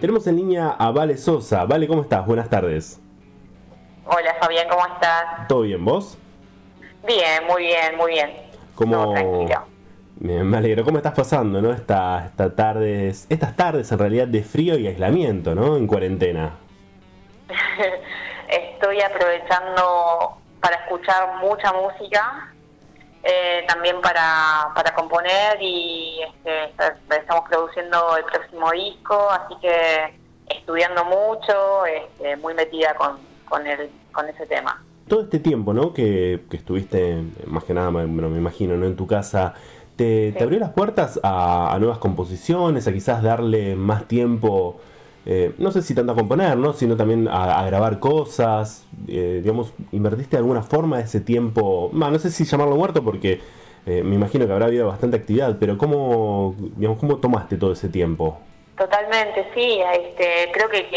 Tenemos en línea a Vale Sosa. Vale, ¿cómo estás? Buenas tardes. Hola Fabián, ¿cómo estás? ¿Todo bien, vos? Bien, muy bien, muy bien. ¿Cómo... me alegro. ¿Cómo estás pasando, no? Esta, esta tardes, estas tardes en realidad de frío y aislamiento, ¿no? En cuarentena. Estoy aprovechando para escuchar mucha música eh, también para, para componer y este, estamos produciendo el próximo disco, así que estudiando mucho, este, muy metida con, con, el, con ese tema. Todo este tiempo, ¿no? Que, que estuviste, más que nada, bueno, me imagino, ¿no? En tu casa, ¿te, ¿te abrió las puertas a, a, nuevas composiciones, a quizás darle más tiempo eh, no sé si tanto a componer, ¿no? sino también a, grabar cosas, eh, digamos, invertiste alguna forma ese tiempo, no sé si llamarlo muerto porque eh, me imagino que habrá habido bastante actividad, pero ¿cómo, digamos, ¿cómo tomaste todo ese tiempo? Totalmente, sí, este, creo que,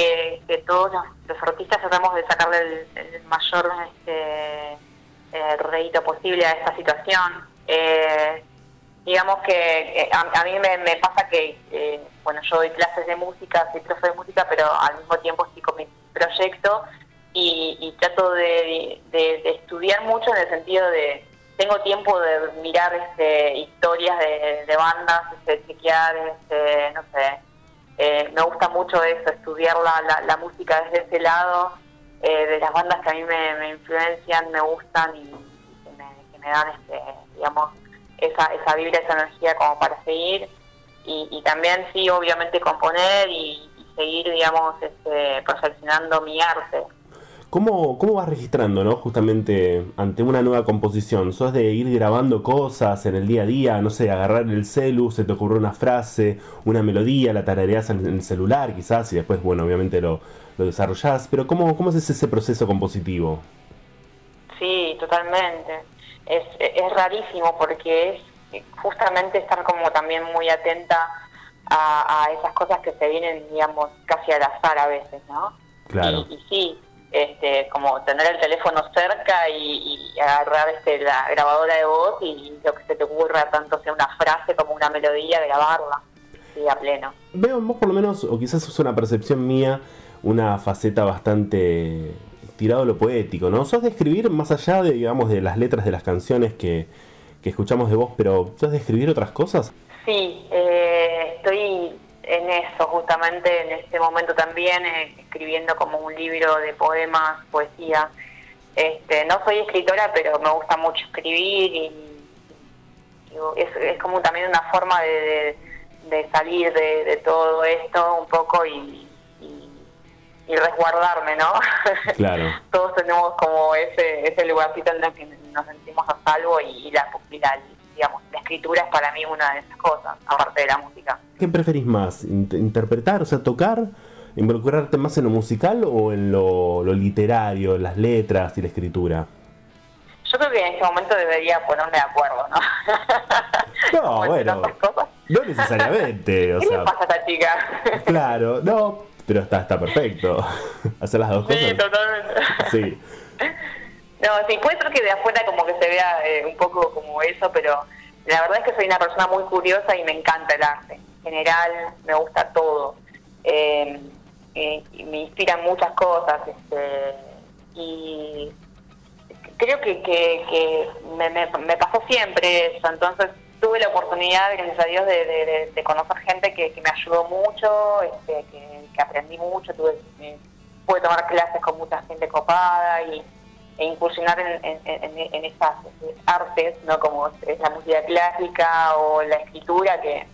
que, todos los, artistas tratamos de sacarle el, mayor este, rédito posible a esta situación. Digamos que a, mí me, pasa que bueno, yo doy clases de música, soy profe de música, pero al mismo tiempo estoy con mi proyecto y, trato de, estudiar mucho en el sentido de, tengo tiempo de mirar este, historias de, bandas, este, chequear, este, no sé, eh, me gusta mucho eso, estudiar la, música desde ese lado, eh, de las bandas que a mí me, influencian, me gustan y, que, me, dan, este, digamos, esa, esa vibra, esa energía como para seguir y, también sí, obviamente componer y, seguir, digamos, este, perfeccionando mi arte. ¿Cómo, ¿Cómo vas registrando, no? Justamente ante una nueva composición. ¿Sos de ir grabando cosas en el día a día? No sé, agarrar el celu, se te ocurre una frase, una melodía, la tarareas en el celular quizás y después, bueno, obviamente lo, lo desarrollás. Pero ¿cómo, ¿cómo es ese proceso compositivo? Sí, totalmente. Es, es rarísimo porque es justamente estar como también muy atenta a, esas cosas que se vienen, digamos, casi al azar a veces, ¿no? Claro. Y, sí, este, como tener el teléfono cerca y, agarrar este, la grabadora de voz y lo que se te ocurra, tanto sea una frase como una melodía, grabarla, sí, a pleno. Veo en vos por lo menos, o quizás es una percepción mía, una faceta bastante tirado lo poético, ¿no? ¿Sos de escribir más allá de, digamos, de las letras de las canciones que que escuchamos de vos, pero ¿sabes escribir otras cosas? Sí, eh, estoy en eso justamente en este momento también, eh, escribiendo como un libro de poemas, poesía. Este, no soy escritora, pero me gusta mucho escribir y, es, como también una forma de, salir de, todo esto un poco y, y resguardarme, ¿no? Claro. Todos tenemos como ese, ese lugarcito en el que nos sentimos a salvo y, la, digamos, la escritura es para mí una de esas cosas, aparte de la música. ¿Qué preferís más? ¿Interpretar, o sea, tocar? ¿Involucrarte más en lo musical o en lo, literario, las letras y la escritura? Yo creo que en este momento debería ponerme de acuerdo, ¿no? No, bueno. No necesariamente. O ¿Qué sea, le pasa a esta chica? Claro, no, pero está, está perfecto. Hacer las dos cosas. Sí, totalmente. Sí. No, sí, puede ser que de afuera como que se vea eh, un poco como eso, pero la verdad es que soy una persona muy curiosa y me encanta el arte. En general, me gusta todo. Eh, eh, me inspiran muchas cosas. Este, y creo que, que, me, me, pasó siempre eso. Entonces, tuve la oportunidad, gracias a Dios, de, conocer gente que, me ayudó mucho, este, que, aprendí mucho. Tuve, pude tomar clases con mucha gente copada y e incursionar en, esas artes, ¿no? como es la música clásica o la escritura, que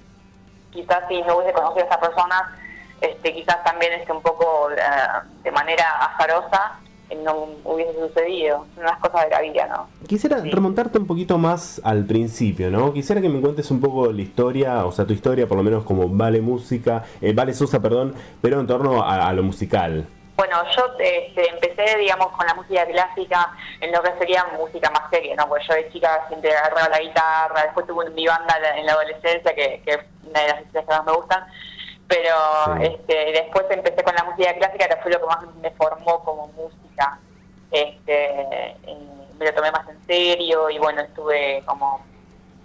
quizás si no hubiese conocido a esa persona, este, quizás también esté un poco eh, de manera azarosa no hubiese sucedido, son unas cosas de la vida, ¿no? Quisiera remontarte un poquito más al principio, ¿no? Quisiera que me cuentes un poco la historia, o sea, tu historia, por lo menos como Vale Música, eh, Vale Sosa, perdón, pero en torno a lo musical. Bueno, yo este, empecé, digamos, con la música clásica en lo que sería música más seria, ¿no? Porque yo de chica siempre agarraba la guitarra, después tuve mi banda en la adolescencia, que, es una de las historias que más me gustan, pero este, después empecé con la música clásica, que fue lo que más me formó como música. Este, me lo tomé más en serio y bueno, estuve como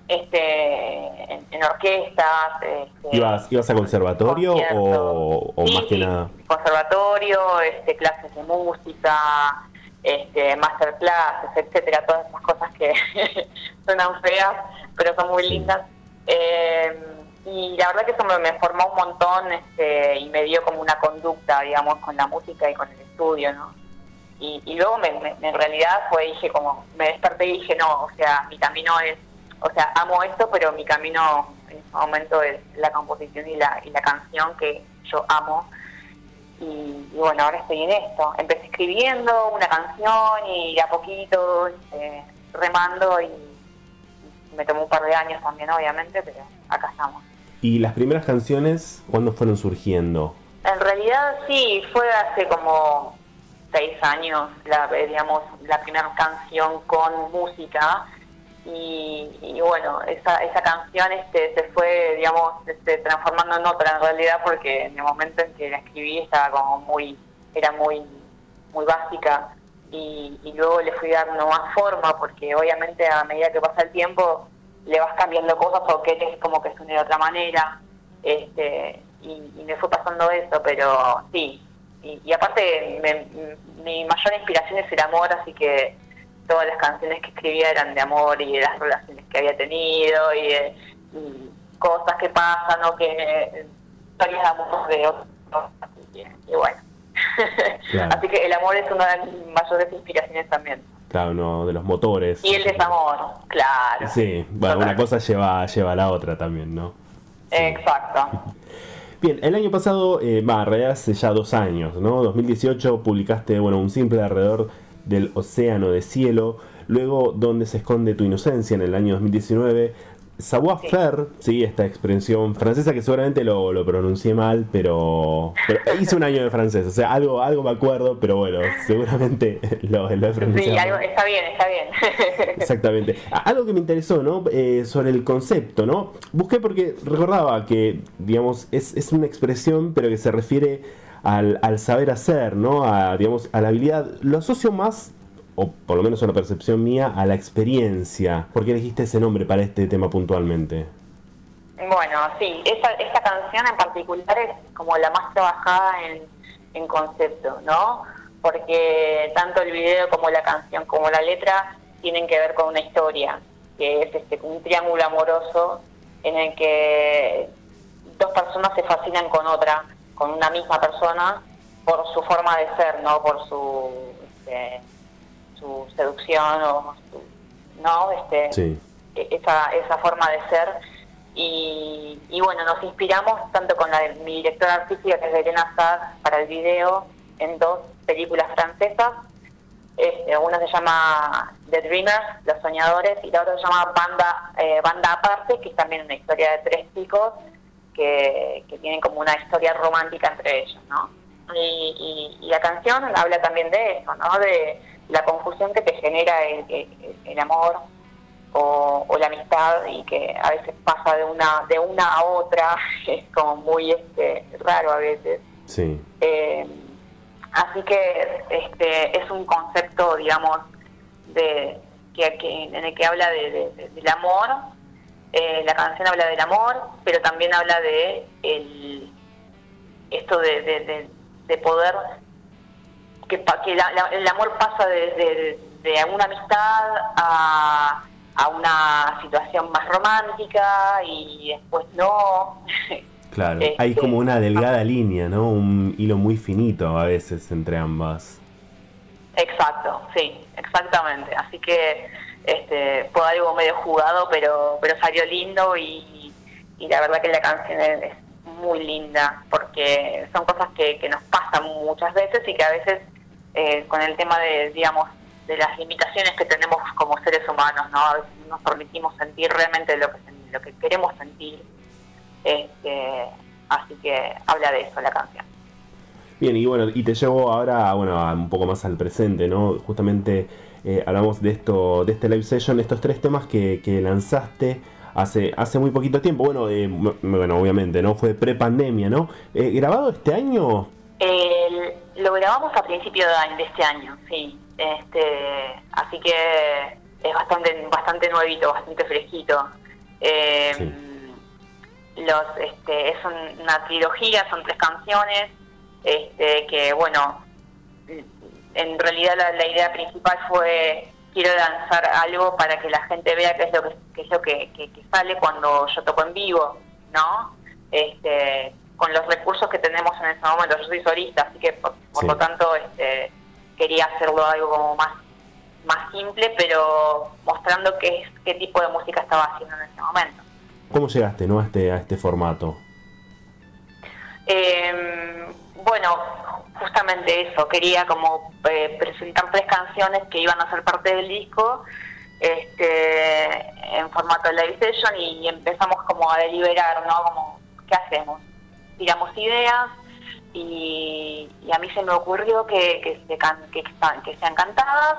este en, en orquestas. Este, ¿Ibas, ¿Ibas a conservatorio o, más que nada? Conservatorio, este, clases de música, este, masterclasses, etcétera, todas esas cosas que suenan feas, pero son muy lindas. Eh, y la verdad que eso me, formó un montón este, y me dio como una conducta, digamos, con la música y con el estudio, ¿no? Y, luego me, en realidad fue, dije, como, me desperté y dije, no, o sea, mi camino es, o sea, amo esto, pero mi camino en este momento es la composición y la, y la canción que yo amo. Y, bueno, ahora estoy en esto. Empecé escribiendo una canción y a poquito este, remando y me tomó un par de años también, obviamente, pero acá estamos. ¿Y las primeras canciones cuándo fueron surgiendo? En realidad sí, fue hace como seis años, la, digamos, la primera canción con música. Y, bueno, esa, esa canción este, se fue, digamos, este, transformando en otra en realidad porque en el momento en que la escribí estaba como muy, era muy, muy básica y, y luego le fui dando más forma porque obviamente a medida que pasa el tiempo le vas cambiando cosas o querés como que suene de otra manera. Este, y, me fue pasando eso, pero sí. Y, aparte, mi mayor inspiración es el amor, así que todas las canciones que escribía eran de amor y de las relaciones que había tenido y, cosas que pasan o que historias de amor de otros. Y, bueno. así que el amor es una de mis mayores inspiraciones también. Claro, uno de los motores. Y el desamor, claro. Sí, bueno, una cosa lleva, lleva a la otra también, ¿no? Exacto. Bien, el año pasado, eh, realidad hace ya dos años, ¿no? 2018 publicaste, bueno, un simple alrededor del océano de cielo, luego Donde se esconde tu inocencia en el año 2019, savoir-faire, sí. esta expresión francesa que seguramente lo, lo pronuncié mal, pero, hice un año de francés, o sea, algo, algo me acuerdo, pero bueno, seguramente lo, lo he pronunciado. Sí, algo, está bien, está bien. Exactamente. Algo que me interesó, ¿no? Eh, sobre el concepto, ¿no? Busqué porque recordaba que, digamos, es, es una expresión, pero que se refiere al, al saber hacer, ¿no? A, digamos, a la habilidad. Lo asocio más o por lo menos una percepción mía, a la experiencia. ¿Por qué elegiste ese nombre para este tema puntualmente? Bueno, sí, esta, canción en particular es como la más trabajada en, en concepto, ¿no? Porque tanto el video como la canción como la letra tienen que ver con una historia, que es este un triángulo amoroso en el que dos personas se fascinan con otra, con una misma persona, por su forma de ser, ¿no? Por su... Este, su seducción o no este e-, esa, esa forma de ser y, bueno nos inspiramos tanto con la de mi directora artística que es Elena Saad para el video en dos películas francesas este, una se llama The Dreamers, Los Soñadores, y la otra se llama Banda, eh, Banda Aparte, que es también una historia de tres chicos que, que tienen como una historia romántica entre ellos, ¿no? Y, y, la canción habla también de eso, ¿no? De, la confusión que te genera el, el, amor o, la amistad y que a veces pasa de una de una a otra es como muy este raro a veces. Sí. Eh, así que este es un concepto digamos de que, en el que habla de, del amor. Eh, la canción habla del amor pero también habla de el esto de, de poder que, el amor pasa de, de, una amistad a, a, una situación más romántica y después no. Claro, hay este, como una delgada ah. línea, ¿no? Un hilo muy finito a veces entre ambas. Exacto, sí, exactamente. Así que este, fue algo medio jugado, pero, pero salió lindo y, y la verdad que la canción es muy linda porque son cosas que, que nos pasan muchas veces y que a veces eh, con el tema de, digamos, de las limitaciones que tenemos como seres humanos, ¿no? Nos permitimos sentir realmente lo que, lo que queremos sentir. Este, así que habla de eso la canción. Bien, y bueno, y te llevo ahora bueno, un poco más al presente, ¿no? Justamente eh, hablamos de esto, de este live session, estos tres temas que, que lanzaste hace, hace muy poquito tiempo. Bueno, eh, bueno, obviamente, ¿no? Fue pre-pandemia, ¿no? ¿Grabado este año? El, lo grabamos a principio de, este año, sí. Este, así que es bastante bastante nuevito, bastante fresquito. Eh, los este, es una trilogía, son tres canciones, este, que bueno, en realidad la, idea principal fue quiero lanzar algo para que la gente vea qué es lo que, es lo que, sale cuando yo toco en vivo, ¿no? Este, con los recursos que tenemos en ese momento. Yo soy solista, así que por, lo tanto este, quería hacerlo algo como más más simple, pero mostrando qué, qué tipo de música estaba haciendo en ese momento. ¿Cómo llegaste ¿no? a, este, a este formato? Em, bueno, justamente eso, quería como eh, presentar tres canciones que iban a ser parte del disco este, en formato de live session y empezamos como a deliberar, ¿no? Como, ¿qué hacemos? Tiramos ideas y, a mí se me ocurrió que, que, se que, que sean cantadas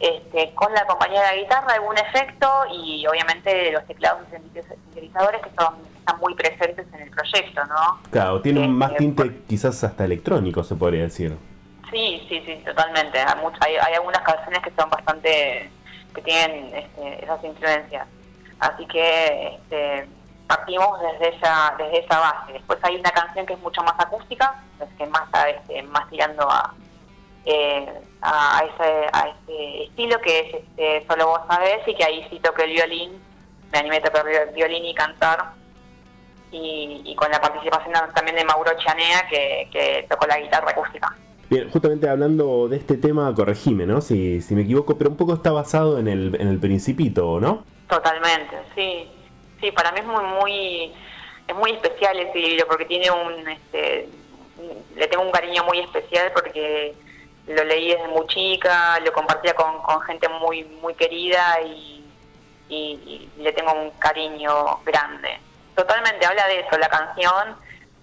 este, con la compañía de la guitarra, algún efecto y obviamente los teclados y sintetizadores que son, están muy presentes en el proyecto, ¿no? Claro, tienen este, más tinte quizás hasta electrónico, se podría decir. Sí, sí, sí, totalmente. Hay, hay algunas canciones que son bastante, que tienen este, esas influencias. Así que este, partimos desde esa, desde esa base. Después hay una canción que es mucho más acústica, es que más, este, más tirando a eh, a, ese, a ese estilo que es este, Solo Vos Sabés y que ahí sí toqué el violín, me animé a tocar el violín y cantar. Y, con la participación también de Mauro Chanea que, que tocó la guitarra acústica. Bien, justamente hablando de este tema, corregime, ¿no? Si, si me equivoco, pero un poco está basado en el, en el Principito, ¿no? Totalmente, sí. Sí, para mí es muy, muy, es muy especial ese libro porque tiene un, este, le tengo un cariño muy especial porque lo leí desde muy chica, lo compartía con, gente muy muy querida y, le tengo un cariño grande. Totalmente habla de eso, la canción,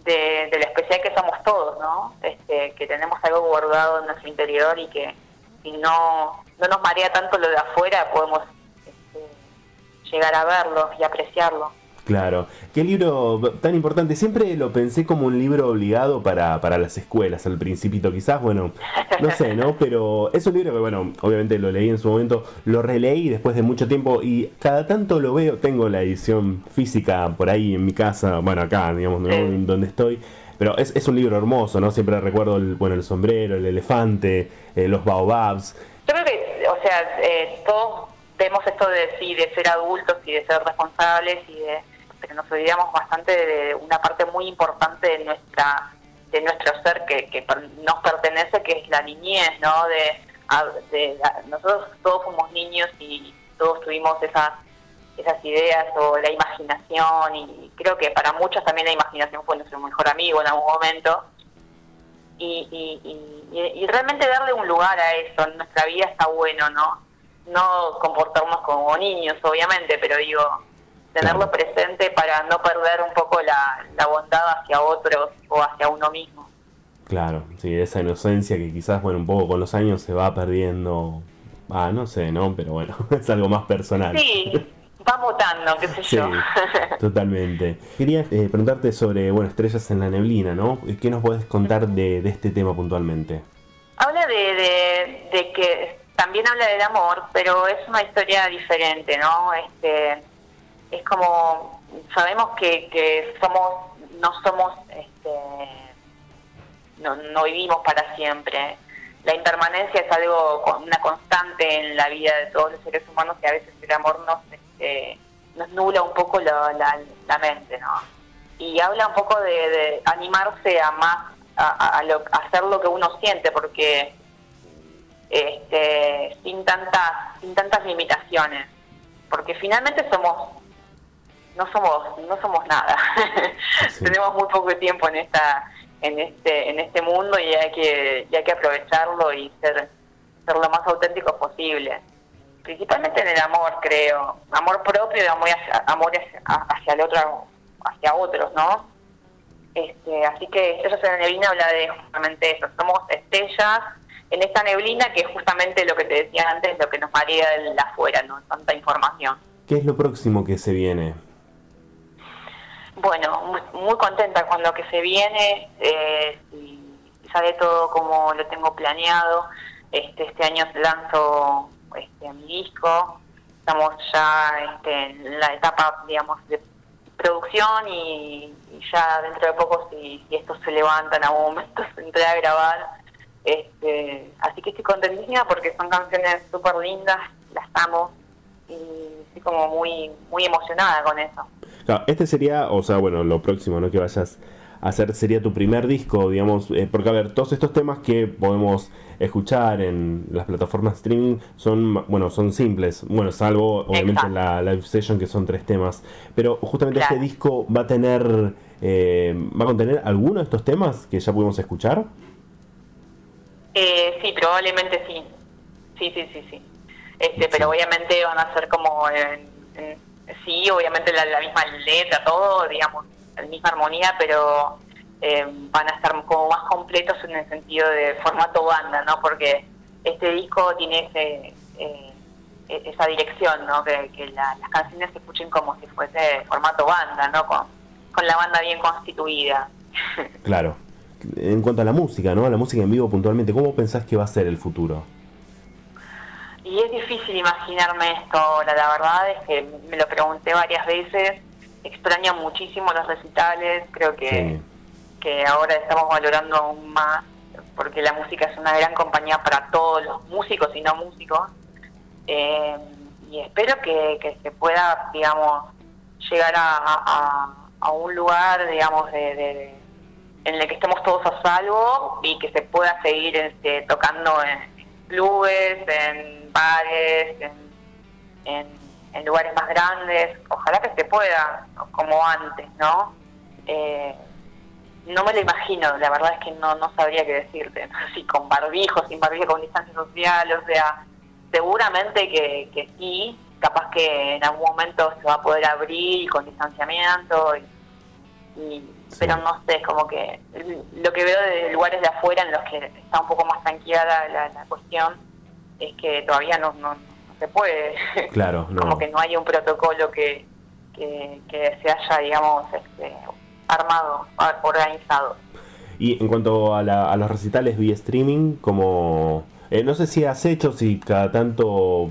de, lo especial que somos todos, ¿no? Este, que tenemos algo guardado en nuestro interior y que si no, no nos marea tanto lo de afuera, podemos llegar a verlo y apreciarlo. Claro, qué libro tan importante. Siempre lo pensé como un libro obligado para, para las escuelas al principito, quizás, bueno, no sé, ¿no? Pero es un libro que, bueno, obviamente lo leí en su momento, lo releí después de mucho tiempo y cada tanto lo veo, tengo la edición física por ahí en mi casa, bueno, acá, digamos, donde estoy. Pero es, es, un libro hermoso, ¿no? Siempre recuerdo el, bueno, el sombrero, el elefante, eh, los baobabs. Yo creo que, o sea, eh, todos vemos esto de, sí, de ser adultos y de ser responsables y de pero nos olvidamos bastante de una parte muy importante de nuestra de nuestro ser que, que nos pertenece, que es la niñez, ¿no? De, nosotros todos fuimos niños y todos tuvimos esas esas ideas o la imaginación y creo que para muchos también la imaginación fue nuestro mejor amigo en algún momento y, y, y, realmente darle un lugar a eso en nuestra vida está bueno, ¿no? No comportarnos como niños, obviamente, pero digo, tenerlo presente para no perder un poco la, la bondad hacia otros o hacia uno mismo. Claro, sí, esa inocencia que quizás, bueno, un poco con los años se va perdiendo. Ah, no sé, ¿no? Pero bueno, es algo más personal. Sí, va mutando, qué sé yo. totalmente. Quería eh, preguntarte sobre, bueno, Estrellas en la Neblina, ¿no? ¿Qué nos puedes contar de, de este tema puntualmente? Habla de, de, de, que también habla del amor, pero es una historia diferente, ¿no? Este, es como sabemos que, que somos no somos este, no, no vivimos para siempre la impermanencia es algo una constante en la vida de todos los seres humanos y a veces el amor nos este, nos nula un poco la, la, mente no y habla un poco de, animarse a más a, hacer lo que uno siente porque este, sin tantas sin tantas limitaciones. Porque finalmente somos no somos no somos nada. Tenemos muy poco tiempo en esta en este en este mundo y hay que hay que aprovecharlo y ser ser lo más auténtico posible. Principalmente en el amor creo. Amor propio y amor hacia, amor hacia, el otro hacia otros no este así que Estrellas en la neblina habla de justamente eso. Somos estrellas en esta neblina que es justamente lo que te decía antes lo que nos marea de afuera no tanta información ¿Qué es lo próximo que se viene? Bueno, muy, contenta con lo que se viene eh, y sale todo como lo tengo planeado. Este, este año lanzo este, mi disco, estamos ya este, en la etapa, digamos, de producción y, ya dentro de poco si, si esto se levanta en algún momento se entra a grabar. Este, así que estoy contentísima porque son canciones súper lindas, las amo y estoy como muy, muy emocionada con eso. este sería, o sea, bueno, lo próximo, ¿no? Que vayas a hacer sería tu primer disco, digamos, eh, porque a ver, todos estos temas que podemos escuchar en las plataformas streaming son, bueno, son simples, bueno, salvo obviamente la live session que son tres temas, pero justamente este disco va a tener, eh, va a contener alguno de estos temas que ya pudimos escuchar. Eh, sí, probablemente sí, sí, sí, sí, sí. Este, pero obviamente van a ser como, sí, obviamente la, la misma letra, todo, digamos, la misma armonía, pero eh, van a estar como más completos en el sentido de formato banda, ¿no? Porque este disco tiene ese, eh, e-, esa dirección, ¿no? Que, las canciones se escuchen como si fuese formato banda, ¿no? Con, con la banda bien constituida. Claro. En cuanto a la música, ¿no? A la música en vivo puntualmente, ¿cómo pensás que va a ser el futuro? Y es difícil imaginarme esto ahora, la verdad es que me lo pregunté varias veces, extraño muchísimo los recitales, creo que que ahora estamos valorando aún más, porque la música es una gran compañía para todos los músicos y no músicos. Eh, y espero que, se pueda, digamos, llegar a, un lugar, digamos, de, en el que estemos todos a salvo y que se pueda seguir este, tocando en clubes, en bares, en, en, lugares más grandes. Ojalá que se pueda, como antes, ¿no? Eh, no me lo imagino, la verdad es que no, no sabría qué decirte, si con barbijo, sin barbijo, con distancia social, o sea, seguramente que sí, capaz que en algún momento se va a poder abrir con distanciamiento, y, pero no sé, como que lo que veo de lugares de afuera en los que está un poco más tranquila la, la, cuestión es que todavía no, no, se puede, claro, como que no hay un protocolo que, que, que se haya, digamos, este, armado, organizado. Y en cuanto a, la, a los recitales vía streaming, como... Eh, no sé si has hecho, si cada tanto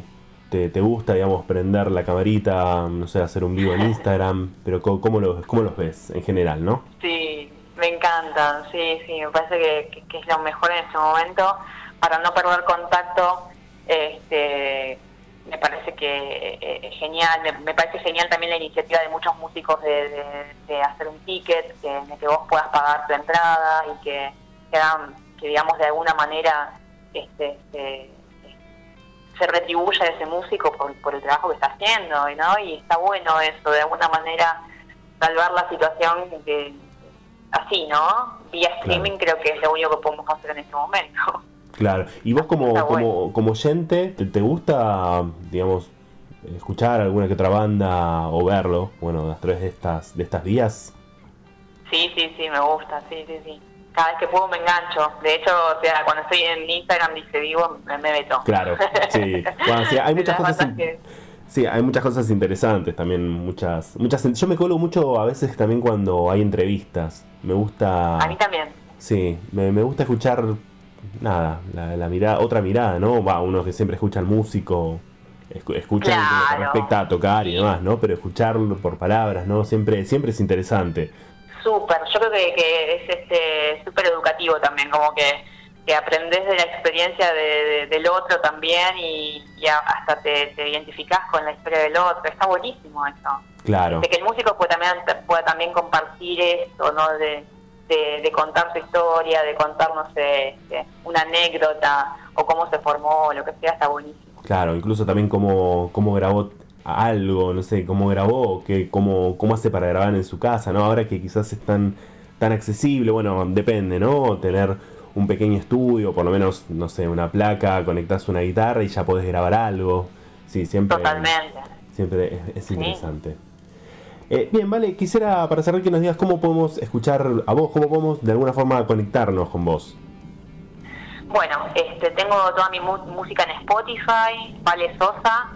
te, te, gusta, digamos, prender la camarita, no sé, hacer un vivo en Instagram, pero ¿cómo, los, cómo los ves en general, no? Sí, me encantan, sí, sí, me parece que, que es lo mejor en este momento para no perder contacto este, me parece que eh, es genial, me, parece genial también la iniciativa de muchos músicos de, hacer un ticket, que, el que vos puedas pagar tu entrada y que, que, digamos de alguna manera este, se, retribuya a ese músico por, el trabajo que está haciendo, ¿no? Y está bueno eso, de alguna manera salvar la situación que, así, ¿no? Vía streaming creo que es lo único que podemos hacer en este momento. Claro, y vos como, como, como oyente, ¿te, gusta, digamos, escuchar alguna que otra banda o verlo, bueno, a través de estas, de estas vías? Sí, sí, sí, me gusta, sí, sí, sí. Cada vez que puedo me engancho. De hecho, o sea, cuando estoy en Instagram dice vivo, me, meto. Claro, sí. hay muchas cosas... Sí, hay muchas cosas interesantes también, muchas, muchas. Yo me colo mucho a veces también cuando hay entrevistas. Me gusta. A mí también. Sí, me, me gusta escuchar nada, la, mirada, otra mirada, ¿no? Va, uno que siempre escucha al músico, escucha claro. respecta a tocar y demás, ¿no? Pero escucharlo por palabras, ¿no? Siempre, siempre es interesante. Súper, yo creo que, es este súper educativo también, como que, que aprendes de la experiencia del otro también y, hasta te, te identificás con la historia del otro, está buenísimo eso. Claro. De que el músico pueda también, pueda también compartir esto, ¿no? De, de, contar su historia, de contar, no sé, este, una anécdota o cómo se formó, lo que sea, está buenísimo. Claro, incluso también cómo, cómo grabó algo, no sé, cómo grabó, que, cómo, cómo hace para grabar en su casa, ¿no? Ahora que quizás es tan, tan accesible, bueno, depende, ¿no? Tener un pequeño estudio, por lo menos, no sé, una placa, conectas una guitarra y ya podés grabar algo. Sí, siempre. Totalmente. Siempre es, interesante. Eh, bien, vale, quisiera para cerrar que nos digas cómo podemos escuchar a vos, cómo podemos de alguna forma conectarnos con vos. Bueno, este, tengo toda mi música en Spotify, Vale Sosa,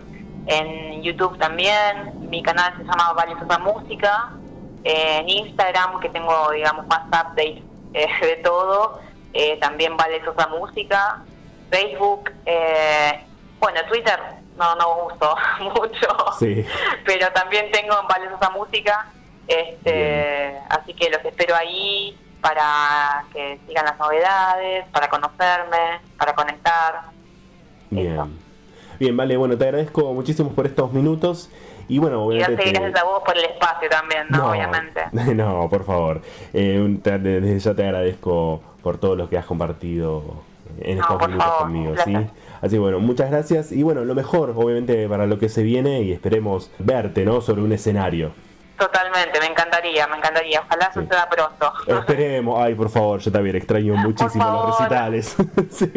en YouTube también, mi canal se llama Vale Sosa Música, en Instagram, que tengo, digamos, más updates eh, de todo, eh, también Vale Sosa Música, Facebook, bueno, Twitter no, no uso mucho. Pero también tengo en Valesosa Música. Este, así que los espero ahí para que sigan las novedades, para conocerme, para conectar. Bien. Bien, vale, bueno, te agradezco muchísimo por estos minutos. Y bueno, obviamente. Y gracias a vos por el espacio también, ¿no? obviamente. No, por favor. Eh, desde ya te agradezco por todo lo que has compartido en estos minutos conmigo, ¿sí? Así que bueno, muchas gracias y bueno, lo mejor, obviamente, para lo que se viene y esperemos verte, ¿no? Sobre un escenario. Totalmente, me encantaría, me encantaría. Ojalá suceda pronto. Esperemos. Ay, por favor, yo también extraño muchísimo los recitales. sí.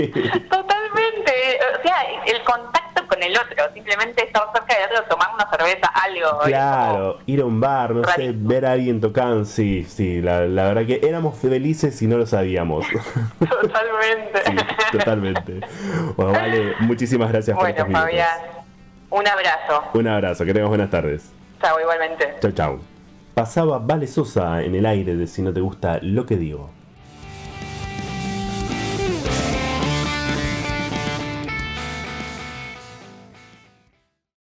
Totalmente. O sea, el contacto con el otro, simplemente estar cerca del otro, tomar una cerveza, algo. Claro, ir a un bar, no sé, ver a alguien tocando. Sí, sí, la, verdad que éramos felices y no lo sabíamos. Totalmente. sí, totalmente. Bueno, vale, muchísimas gracias por estos Fabián, un abrazo. Un abrazo, que tengas buenas tardes. Chao, igualmente. Chao, chao. Pasaba Vale Sosa en el aire de Si no te gusta lo que digo.